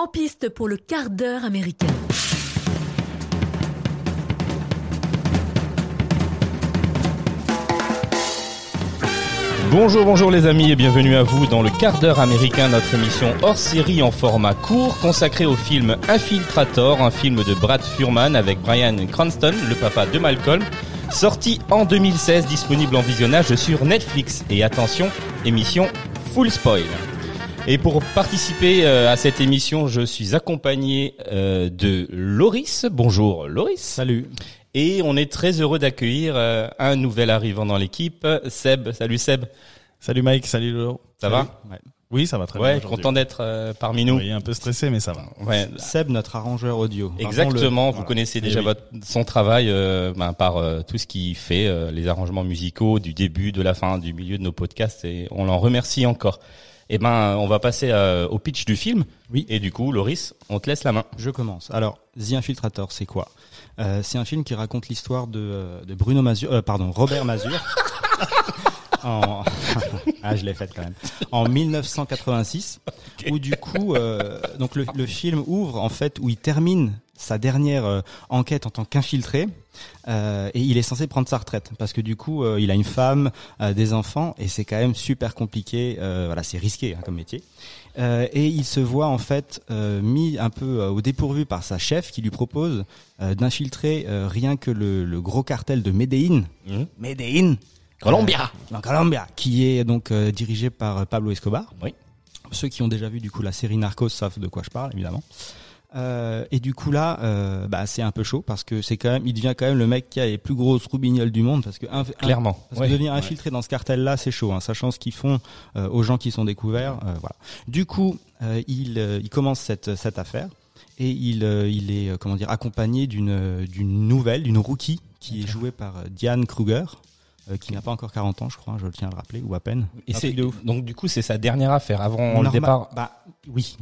En piste pour le quart d'heure américain. Bonjour, bonjour les amis et bienvenue à vous dans le quart d'heure américain, notre émission hors série en format court consacrée au film Infiltrator, un film de Brad Furman avec Brian Cranston, le papa de Malcolm, sorti en 2016, disponible en visionnage sur Netflix. Et attention, émission full spoil. Et pour participer euh, à cette émission, je suis accompagné euh, de Loris. Bonjour Loris. Salut. Et on est très heureux d'accueillir euh, un nouvel arrivant dans l'équipe, Seb. Salut Seb. Salut Mike, salut Lolo. Ça va ouais. Oui, ça va très ouais, bien. content d'être euh, parmi nous. Oui, un peu stressé, mais ça va. Ouais, Seb, notre arrangeur audio. exactement. Vous connaissez Eh déjà oui. votre, son travail euh, ben, par euh, tout ce qu'il fait, euh, les arrangements musicaux du début, de la fin, du milieu de nos podcasts, et on l'en remercie encore. Et ben, on va passer euh, au pitch du film. Oui. Et du coup, Loris, on te laisse la main. Je commence. Alors, The Infiltrator, c'est quoi? Euh, C'est un film qui raconte l'histoire de, euh, de Bruno Mazur, euh, pardon, Robert Mazur. en... ah, je l'ai faite quand même. En 1986, où du coup, euh, donc le, le film ouvre en fait où il termine sa dernière euh, enquête en tant qu'infiltré euh, et il est censé prendre sa retraite parce que du coup euh, il a une femme, euh, des enfants et c'est quand même super compliqué. euh, voilà, c'est risqué hein, comme métier. Euh, et il se voit en fait euh, mis un peu au dépourvu par sa chef qui lui propose euh, d'infiltrer euh, rien que le, le gros cartel de Medellín. Mhm. Medellín. Colombia. Colombia, qui est donc euh, dirigé par Pablo Escobar. Oui. Ceux qui ont déjà vu du coup la série Narcos savent de quoi je parle évidemment. Euh, et du coup là, euh, bah, c'est un peu chaud parce que c'est quand même, il devient quand même le mec qui a les plus grosses roubignoles du monde parce que un- un- Clairement. parce Ouais. que devenir infiltré dans ce cartel-là, c'est chaud, hein, sachant ce qu'ils font euh, aux gens qui sont découverts. voilà. Du coup, il, il commence cette, cette affaire et il, il est comment dire accompagné d'une d'une nouvelle, d'une rookie qui est jouée par Diane Kruger, qui n'a pas encore 40 ans, je crois, je le tiens à le rappeler, ou à peine. Et c'est donc du coup c'est sa dernière affaire avant le départ. Bah oui,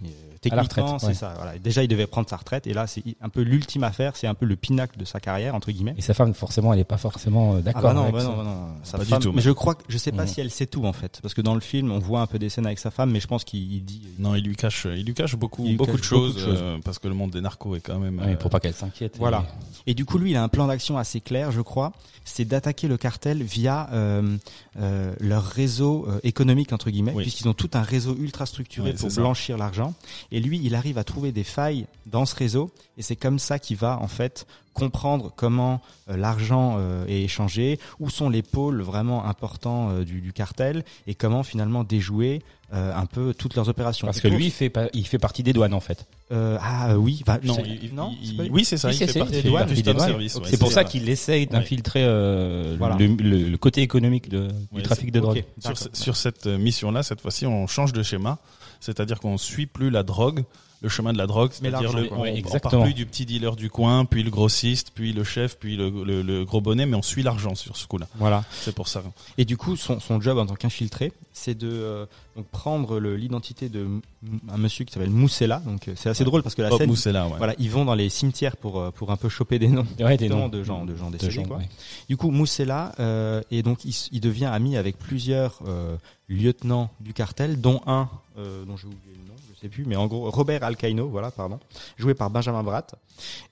techniquement retraite, c'est ouais. ça. Voilà. Déjà, il devait prendre sa retraite et là, c'est un peu l'ultime affaire, c'est un peu le pinacle de sa carrière entre guillemets. Et sa femme forcément elle est pas forcément euh, Ah d'accord. bah non, avec bah ça. non, bah non, sa Pas du tout, Mais je crois que je sais pas Mhm. si elle sait tout en fait, parce que dans le film, on voit un peu des scènes avec sa femme, mais je pense qu'il il dit. Non, il lui cache, il lui cache beaucoup, lui beaucoup, cache de choses, beaucoup de choses. euh, parce que le monde des narcos est quand même. Ouais, euh, pour pas qu'elle s'inquiète. Voilà. Et du coup, lui, il a un plan d'action assez clair, je crois. C'est d'attaquer le cartel via euh, euh, leur réseau économique entre guillemets, Oui. puisqu'ils ont tout un réseau ultra structuré Ouais, pour blanchir l'argent. Et lui, il arrive à trouver des failles dans ce réseau, et c'est comme ça qu'il va en fait comprendre comment euh, l'argent euh, est échangé, où sont les pôles vraiment importants euh, du, du cartel, et comment finalement déjouer euh, un peu toutes leurs opérations. Parce Et que lui il fait pas, il fait partie des douanes en fait. euh, ah oui, bah, Non, c'est- il- non, il- c'est pas lui. oui, c'est ça. Oui, il c'est- fait partie des douanes, douanes, ouais, c'est pour ça ça. qu'il essaye d'infiltrer euh, Voilà. le, le- le côté économique de, du Ouais, trafic de drogue. Sur, cette mission-là, cette fois-ci, on change de schéma. C'est-à-dire qu'on suit plus la drogue, le chemin de la drogue. C'est-à-dire on, Ouais, on part plus du petit dealer du coin, puis le grossiste, puis le chef, puis le, le- le gros bonnet, mais on suit l'argent sur ce coup-là. Voilà. C'est pour ça. Et du coup, son, son job en tant qu'infiltré, c'est de euh, donc prendre l'identité de un monsieur qui s'appelle Moussela. Donc euh, c'est assez drôle parce que la Bob scène, Moussela, ouais. voilà, ils vont dans les cimetières pour euh, pour un peu choper des noms, Ouais, des noms noms de gens de gens de décédés. gens, quoi. ouais. Du coup, Moussela euh, et donc il, devient ami avec plusieurs euh, lieutenants du cartel, dont un euh, dont j'ai oublié le nom, je sais plus, mais en gros Robert Alcaino, voilà, pardon, joué par Benjamin Bratt.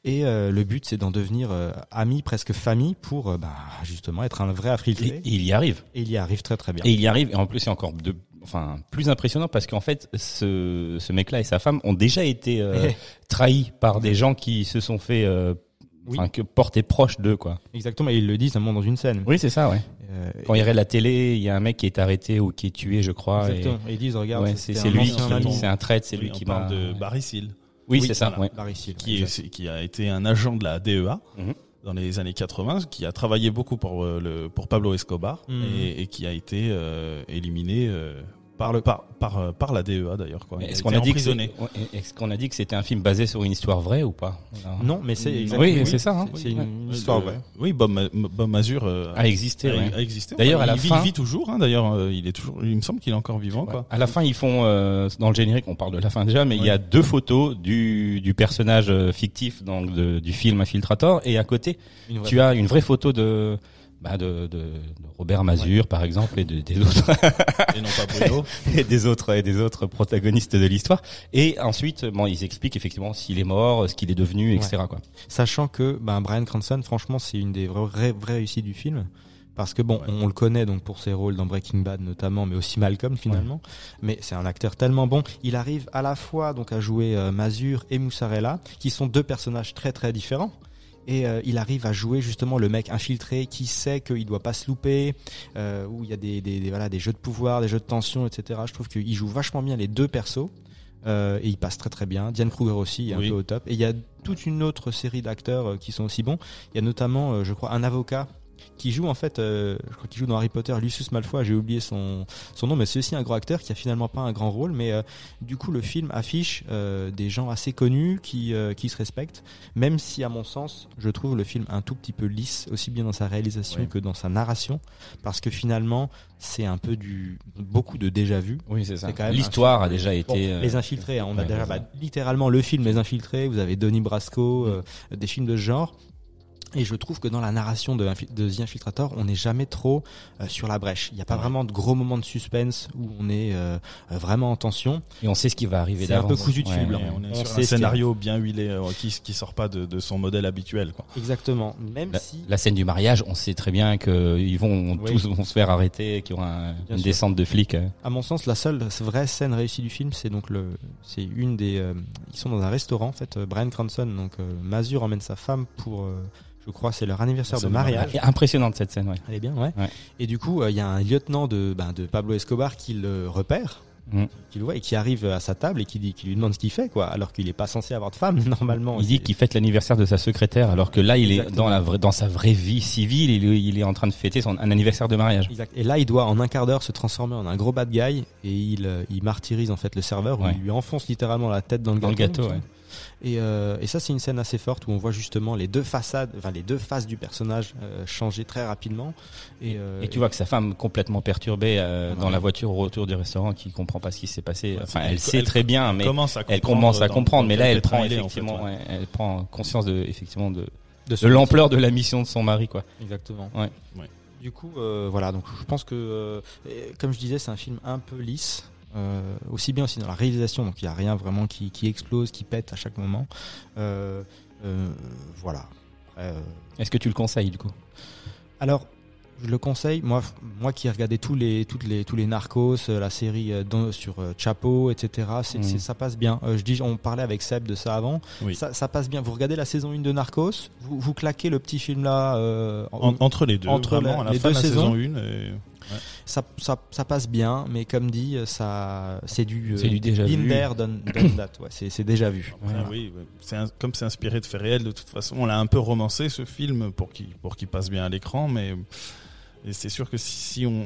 Et euh, le but, c'est d'en devenir euh, ami, presque famille, pour euh, bah, justement être un vrai Et, infiltré. et il y arrive. Et il y arrive très très bien. Et il y arrive. Et en plus, c'est encore de, enfin, plus impressionnant parce qu'en fait, ce, ce mec-là et sa femme ont déjà été euh, trahis par des gens qui se sont fait, euh, Oui. enfin, que proche d'eux, quoi. Exactement, et ils le disent notamment dans une scène. Oui, c'est ça, ouais. Euh, Quand il regarde la télé, il y a un mec qui est arrêté ou qui est tué, je crois. et- exactement. Et ils disent, regarde, Ouais, c'est un lui c'est un traître, c'est Oui, lui on qui parle de Barry Seal, Oui, Oui, c'est ça. voilà. ouais. Barry Seal, qui, exact. est, qui a été un agent de la DEA Mhm. dans les années 80, qui a travaillé beaucoup pour, euh, le, pour Pablo Escobar Mhm. et, et qui a été euh, éliminé euh, par, le, par, par, euh, par la DEA d'ailleurs. quoi. Est-ce qu'on a dit que emprisonné. est-ce qu'on a dit que c'était un film basé sur une histoire vraie ou pas? Non, mais c'est Oui, c'est ça, hein. C'est une histoire vraie. Oui, Bob, Ma- Bob Mazur euh, A existé. a, ouais. a existé. D'ailleurs, à la il vit, fin- il vit toujours. Hein, D'ailleurs, euh, il est toujours. Il me semble qu'il est encore vivant. Quoi. À la fin, ils font euh, dans le générique, on parle de la fin déjà, mais il y a deux photos du, du personnage euh, fictif donc de- du film Infiltrator et à côté, tu as une vraie photo de bah, de, de, de Robert Mazur par exemple et de, des autres Et non pas Bruno. et des autres et des autres protagonistes de l'histoire. Et ensuite, bon, ils expliquent effectivement s'il est mort, ce qu'il est devenu, etc. Quoi. Sachant que ben, Brian Cranston, franchement, c'est une des vraies, vraies réussites du film. Parce que bon, on, le connaît donc pour ses rôles dans Breaking Bad notamment, mais aussi Malcolm finalement. Mais c'est un acteur tellement bon. Il arrive à la fois donc à jouer euh, Mazur et Mussarella, qui sont deux personnages très très différents. Et euh, il arrive à jouer justement le mec infiltré qui sait qu'il doit pas se louper, euh, où il y a des, des, des- voilà des jeux de pouvoir, des jeux de tension, etc. Je trouve qu'il joue vachement bien les deux persos. Euh, et il passe très très bien. Diane Kruger aussi est un peu au top. Et il y a toute une autre série d'acteurs qui sont aussi bons. Il y a notamment, je crois, un avocat qui joue en fait, euh, je crois qu'il joue dans Harry Potter, Lucius Malfoy. J'ai oublié son son nom, mais c'est aussi un gros acteur qui a finalement pas un grand rôle. Mais euh, du coup, le film affiche euh, des gens assez connus qui euh, qui se respectent. Même si, à mon sens, je trouve le film un tout petit peu lisse, aussi bien dans sa réalisation Oui. que dans sa narration, parce que finalement, c'est un peu du beaucoup de déjà vu. Oui, c'est ça. L'histoire a déjà été. euh, les infiltrés, hein, on a déjà bah, littéralement le film Les Infiltrés. Vous avez Donnie Brasco, euh, des films de ce genre. Et je trouve que dans la narration de, de The Infiltrator, on n'est jamais trop euh, sur la brèche. Il n'y a pas Ouais. vraiment de gros moments de suspense où on est euh, euh, vraiment en tension. Et on sait ce qui va arriver C'est un peu cousu de fil blanc. Et on est On sur sait un scénario bien huilé euh, qui qui sort pas de, de son modèle habituel quoi. Exactement. Même La, si la scène du mariage, on sait très bien que ils vont Oui. tous vont se faire arrêter, qu'il y aura un- une sûr. descente de flics. euh. À mon sens, la seule vraie scène réussie du film, c'est donc le, c'est une des, ils sont dans un restaurant en fait. Brian Cranston, donc Mazur emmène sa femme pour, je crois, c'est leur anniversaire de mariage. Et Impressionnante cette scène, ouais. Elle est bien, ouais. Ouais. Et du coup, euh, il y a un lieutenant de, ben, de Pablo Escobar qui le repère, Mm. qui le voit et qui arrive à sa table et qui, dit, qui lui demande ce qu'il fait, quoi, alors qu'il est pas censé avoir de femme normalement. Il dit qu'il fête l'anniversaire de sa secrétaire, alors que là, il est dans la vraie, dans sa vraie vie civile, il, est- il est en train de fêter son un anniversaire de mariage. Exact. Et là, il doit en un quart d'heure se transformer en un gros bad guy et il, euh, il martyrise en fait le serveur, où Ouais. il lui enfonce littéralement la tête dans le Dans le gâteau. Et, euh, et ça, c'est une scène assez forte où on voit justement les deux façades, enfin les deux faces du personnage euh, changer très rapidement. Et, euh, Et tu vois que sa femme complètement perturbée euh, dans la voiture au retour du restaurant, qui comprend pas ce qui s'est passé. Ouais, Enfin, elle, elle- sait elle- très bien, mais commence elle commence à comprendre. Mais là, elle prend en fait, effectivement, elle prend conscience de effectivement de, de de l'ampleur de la mission de son mari, quoi. Exactement. Ouais. Ouais. Du coup, euh, voilà. Donc, je pense que, euh, comme je disais, c'est un film un peu lisse. Euh, aussi bien aussi dans la réalisation, donc il n'y a rien vraiment qui, qui explose, qui pète à chaque moment. Euh, euh, voilà. Euh, Est-ce que tu le conseilles du coup? Alors, je le conseille. Moi, moi qui ai regardé tous les, toutes les, tous les narcos, la série dans- sur euh, Chapo, etc. C'est, Mhm. ça passe bien. Euh, je dis, on parlait avec Seb de ça avant. Oui. Ça, ça passe bien. Vous regardez la saison 1 de Narcos, vous, vous claquez le petit film là. euh, En- entre les deux, Entre vraiment, la- à la les fin deux de la saisons. saison 1 et... ça, ça, ça passe bien, mais comme dit, euh, ça, c'est du, C'est du déjà vu. there, done, done that. Ouais, c'est, c'est déjà vu. Après, Voilà. oui, ouais. c'est un- comme c'est inspiré de faits réels, de toute façon, on l'a un peu romancé ce film pour qu'il pour qu'il passe bien à l'écran, mais et c'est sûr que si, si on,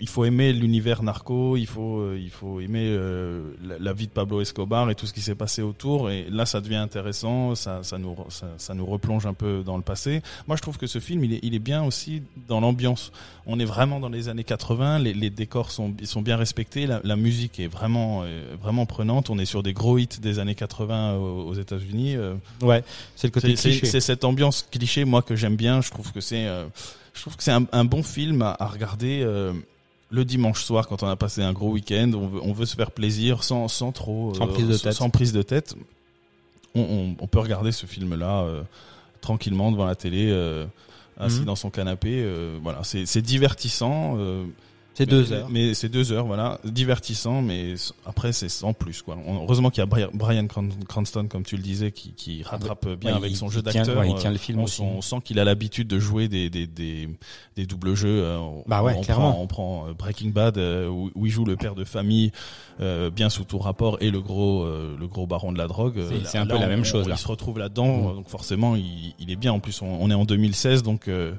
il, faut aimer l'univers narco, il faut euh, il faut aimer euh, la, la vie de Pablo Escobar et tout ce qui s'est passé autour, et là ça devient intéressant, ça ça nous ça, ça nous replonge un peu dans le passé. Moi je trouve que ce film il est il est bien aussi dans l'ambiance. On est vraiment dans les années 80, les, les décors sont ils sont bien respectés, la, la musique est vraiment euh, vraiment prenante. On est sur des gros hits des années 80 aux, aux États-Unis. euh, Ouais, c'est le côté cliché. c'est cette ambiance cliché moi que j'aime bien. Je trouve que c'est euh, je trouve que c'est un, un bon film à, à regarder. euh, le dimanche soir, quand on a passé un gros week-end, on veut, on veut se faire plaisir sans, sans trop, Sans prise de tête. sans prise de tête. On, on, on peut regarder ce film-là euh, tranquillement devant la télé, euh, assis Mhm. dans son canapé. euh, voilà, c'est c'est divertissant. Euh, c'est deux heures. Mais c'est deux heures, voilà, divertissant, mais après c'est sans plus quoi. On- heureusement qu'il y a Bri- Brian Cran- Cranston, comme tu le disais, qui, qui rattrape bien Ouais, avec il- son jeu il d'acteur. ouais, il tient le film on, aussi. sent- on sent qu'il a l'habitude de jouer des des des, des doubles jeux. euh, on- Bah ouais, on clairement. Prend, on prend euh, Breaking Bad euh, où, où il joue le père de famille, euh, bien sous tout rapport, et le gros euh, le gros baron de la drogue. C'est- Euh, un peu la on- même chose, là. Il se retrouve là-dedans, donc forcément il, il est bien. En plus, on, on est en 2016, donc. euh,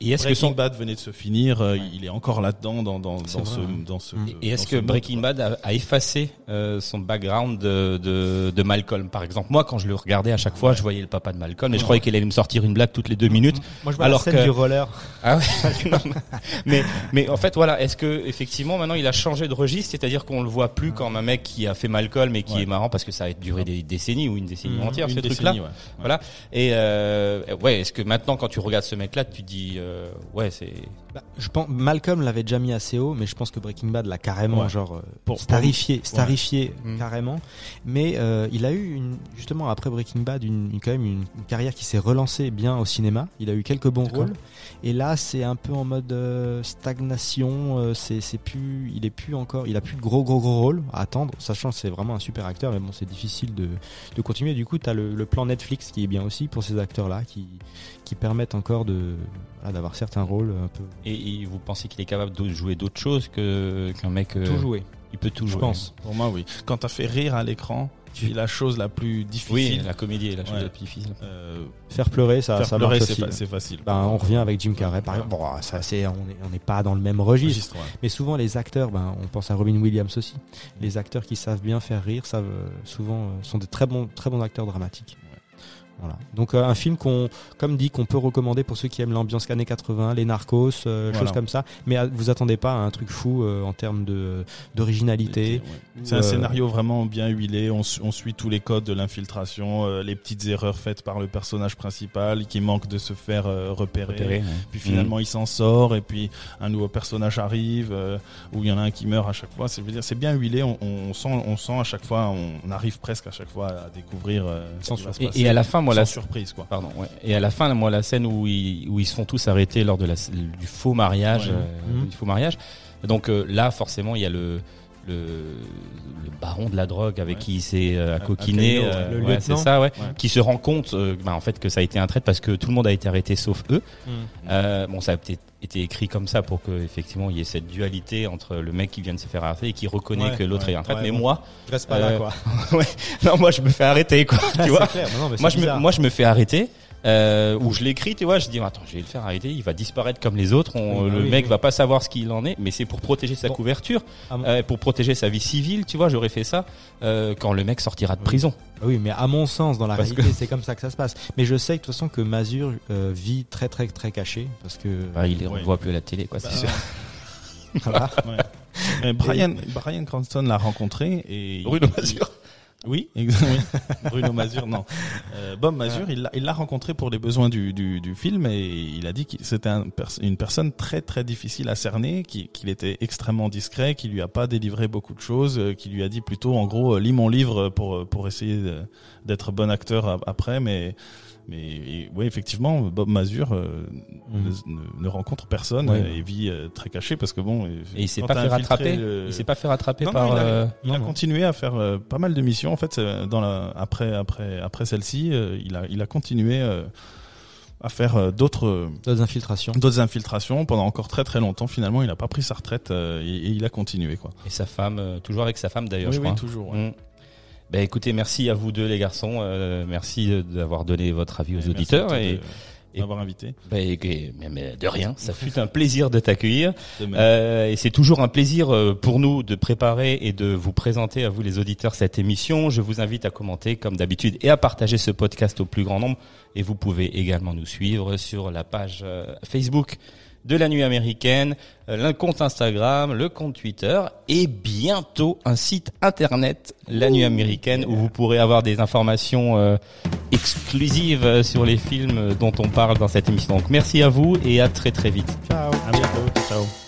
Et est-ce que Breaking son Bad venait de se finir, euh, Ouais. il est encore là-dedans dans dans dans ce hein. dans ce. Et est-ce que mode, Breaking Bad a, a effacé euh, son background de, de, de Malcolm, par exemple? Moi, quand je le regardais à chaque fois, je voyais le papa de Malcolm et je croyais qu'il allait me sortir une blague toutes les deux minutes. Moi, je vois Alors la scène que- du roller. Ah ouais. Non, mais mais en fait voilà, est-ce que effectivement maintenant il a changé de registre, c'est-à-dire qu'on le voit plus comme un mec qui a fait Malcolm et qui Ouais. est marrant parce que ça a duré des décennies ou une décennie Mhm. entière Une ce truc-là. ouais. Voilà. Et euh, ouais, est-ce que maintenant quand tu regardes ce mec-là, tu dis euh, ouais, c'est Bah, je pense Malcolm l'avait déjà mis assez haut, mais je pense que Breaking Bad l'a carrément Ouais. genre euh, Pour- starifié, starifié Mm. carrément. Mais euh, il a eu une, justement après Breaking Bad une, une- quand même une, une carrière qui s'est relancée bien au cinéma. Il a eu quelques bons rôles. Et là, c'est un peu en mode euh, stagnation. euh, c'est c'est plus, il est plus encore, il a plus de gros gros gros rôles à attendre. Sachant que c'est vraiment un super acteur, mais bon, c'est difficile de, de continuer. Du coup, t'as le, le plan Netflix qui est bien aussi pour ces acteurs-là, qui qui permettent encore de voilà, d'avoir certains rôles un peu et, et vous pensez qu'il est capable de jouer d'autres choses que qu'un mec euh, tout jouer. il peut tout Je jouer. pense. Pour moi, oui. Quand t'as fait rire à l'écran, c'est la chose la plus Oui, difficile. la comédie est la chose Ouais. la plus difficile. Euh, Faire pleurer, ça, faire ça pleurer, marche c'est aussi. c'est facile. Ben, on revient avec Jim Carrey, par Ouais. exemple. Bon, ça, c'est, on est, on n'est pas dans le même registre. Registre, ouais. Mais souvent, les acteurs, ben, on pense à Robin Williams aussi. Les acteurs qui savent bien faire rire, savent, euh, souvent, euh, sont des très bons, très bons acteurs dramatiques. Voilà. Donc, euh, un film qu'on, comme dit, qu'on peut recommander pour ceux qui aiment l'ambiance années 80, les narcos, euh, Voilà. choses comme ça. Mais euh, vous attendez pas à un truc fou euh, en termes de, d'originalité. Ouais. C'est un scénario vraiment bien huilé. On, su- on suit tous les codes de l'infiltration, les petites erreurs faites par le personnage principal qui manque de se faire repérer. Ouais. Puis finalement, il s'en sort. Et puis un nouveau personnage arrive où il y en a un qui meurt à chaque fois. C'est dire, c'est bien huilé. On, on sent, on sent à chaque fois. On arrive presque à chaque fois à découvrir Sans Et, et à la fin, moi, Sans la, surprise quoi. pardon, ouais. Et à la fin, moi, la scène où ils, où ils se font tous arrêter lors de la, du faux mariage, Ouais. euh, Mhm. du faux mariage. Donc euh, là, forcément, il y a le, le, le baron de la drogue avec Ouais. qui il s'est euh, Alcaino, euh, ouais. C'est ça, ouais, qui se rend compte, bah, en fait, que ça a été un traître parce que tout le monde a été arrêté sauf eux. Euh, bon, ça a peut-être été écrit comme ça pour que effectivement il y ait cette dualité entre le mec qui vient de se faire arrêter et qui reconnaît Ouais, que l'autre ouais, est un traître. ouais, mais bon. moi, Reste pas là, quoi. non, moi je me fais arrêter, quoi. tu vois. clair. Non, mais moi je me moi je me fais arrêter euh, ou je l'écris tu vois je dis attends je vais le faire arrêter il va disparaître comme les autres on- Oui, bah le oui, mec oui. va pas savoir ce qu'il en est mais c'est pour protéger sa Bon. couverture Ah euh, pour protéger sa vie civile tu vois j'aurais fait ça euh, quand le mec sortira de Oui. prison Oui, mais à mon sens, dans la Parce réalité, c'est comme ça que ça se passe. Mais je sais de toute façon que Mazur euh, vit très très très caché parce que Bah, il on Ouais. voit plus à la télé quoi c'est Bah, sûr voilà. Ouais. Brian, Brian Cranston l'a rencontré et Bruno Mazur Oui. Bruno Mazur, non. Euh, Bob Mazur, il l'a- il l'a rencontré pour les besoins du, du, du film et il a dit que c'était un pers- une personne très très difficile à cerner, qui- qu'il était extrêmement discret, qui lui a pas délivré beaucoup de choses, euh, qui lui a dit plutôt en gros euh, lis mon livre pour pour essayer d'être bon acteur après, mais mais oui effectivement Bob Mazur euh, Mhm. ne, rencontre personne Ouais. et vit euh, très caché parce que bon et il s'est pas fait rattraper le- il s'est pas fait rattraper Non, non, par il a- euh, il a non, non. continué à faire pas mal de missions en fait dans la après après après celle-ci il a il a continué à faire d'autres D'autres infiltrations. d'autres infiltrations pendant encore très très longtemps finalement il a pas pris sa retraite et, et il a continué quoi et sa femme toujours avec sa femme d'ailleurs oui je oui crois toujours ouais. Mm. Ben écoutez, merci à vous deux les garçons, euh, merci d'avoir donné votre avis aux Et merci auditeurs et de m'avoir invité. ben, et- mais- mais de rien, ça fut un plaisir de t'accueillir. Euh, et c'est toujours un plaisir euh, pour nous de préparer et de vous présenter à vous les auditeurs cette émission. Je vous invite à commenter comme d'habitude et à partager ce podcast au plus grand nombre. Et vous pouvez également nous suivre sur la page euh, Facebook de la nuit américaine, euh, le compte Instagram, le compte Twitter et bientôt un site internet, la nuit américaine, où vous pourrez avoir des informations euh, exclusives euh, sur les films dont on parle dans cette émission. Donc merci à vous et à très très vite. Ciao. à bientôt ciao